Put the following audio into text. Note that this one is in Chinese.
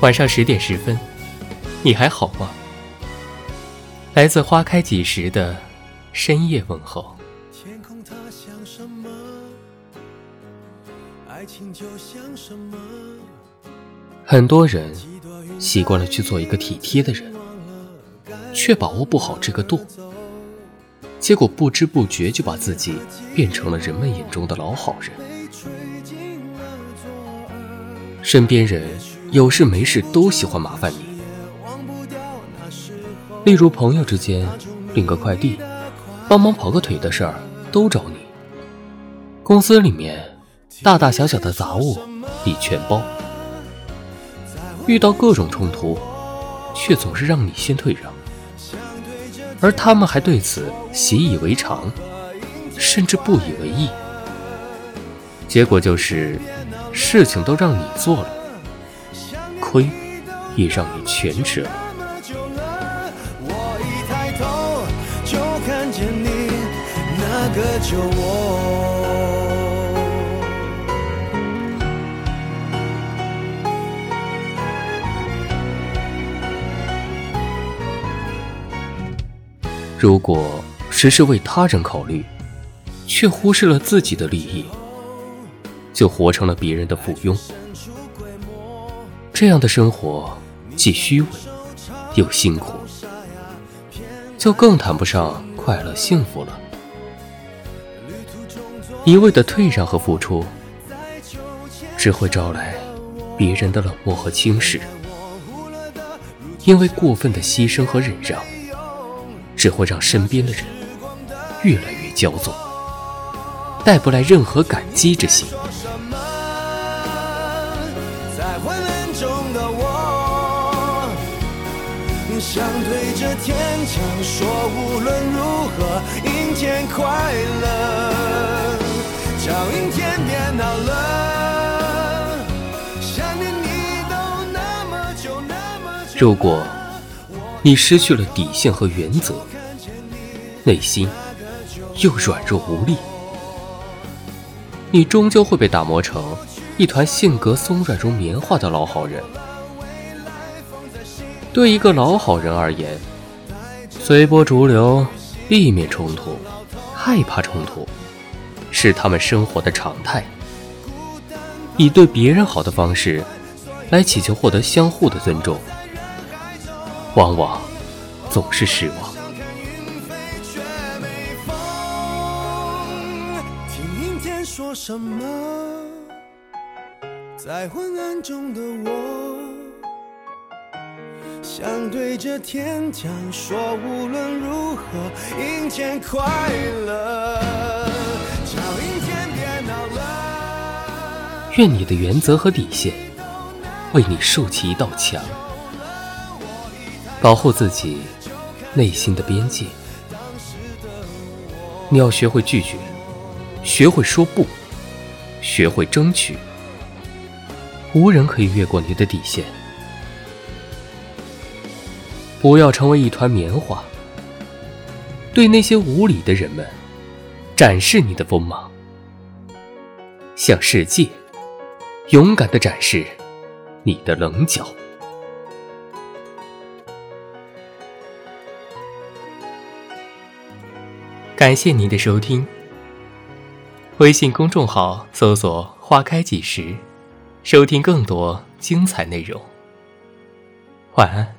晚上十点十分，你还好吗？来自花开几时的深夜问候。天空它像什么？爱情就像什么很多人习惯了去做一个体贴的人，却把握不好这个度，结果不知不觉就把自己变成了人们眼中的老好人。身边人有事没事都喜欢麻烦你，例如朋友之间领个快递、帮忙跑个腿的事儿都找你；公司里面大大小小的杂物你全包。遇到各种冲突，却总是让你先退让，而他们还对此习以为常，甚至不以为意。结果就是，事情都让你做了，亏也让你全吃了。如果时时为他人考虑，却忽视了自己的利益，就活成了别人的附庸。这样的生活既虚伪又辛苦，就更谈不上快乐幸福了。一味的退让和付出，只会招来别人的冷漠和轻视。因为过分的牺牲和忍让。只会让身边的人越来越骄纵，带不来任何感激之心。想对着天讲说，无论如何阴天快乐，叫阴天别闹了。想念你都那么久那么久。如果。你失去了底线和原则，内心又软弱无力，你终究会被打磨成一团性格松软如棉花的老好人。对一个老好人而言，随波逐流、避免冲突、害怕冲突，是他们生活的常态。以对别人好的方式，来祈求获得相互的尊重。往往总是失望。听阴天说什么？在昏暗中的我，想对着天讲说，无论如何，阴天快乐。叫阴天别闹了。愿你的原则和底线，为你竖起一道墙。保护自己内心的边界，你要学会拒绝，学会说不，学会争取。无人可以越过你的底线。不要成为一团棉花，对那些无理的人们展示你的锋芒，向世界勇敢的展示你的棱角。感谢您的收听。微信公众号搜索“花开几时”，收听更多精彩内容。晚安。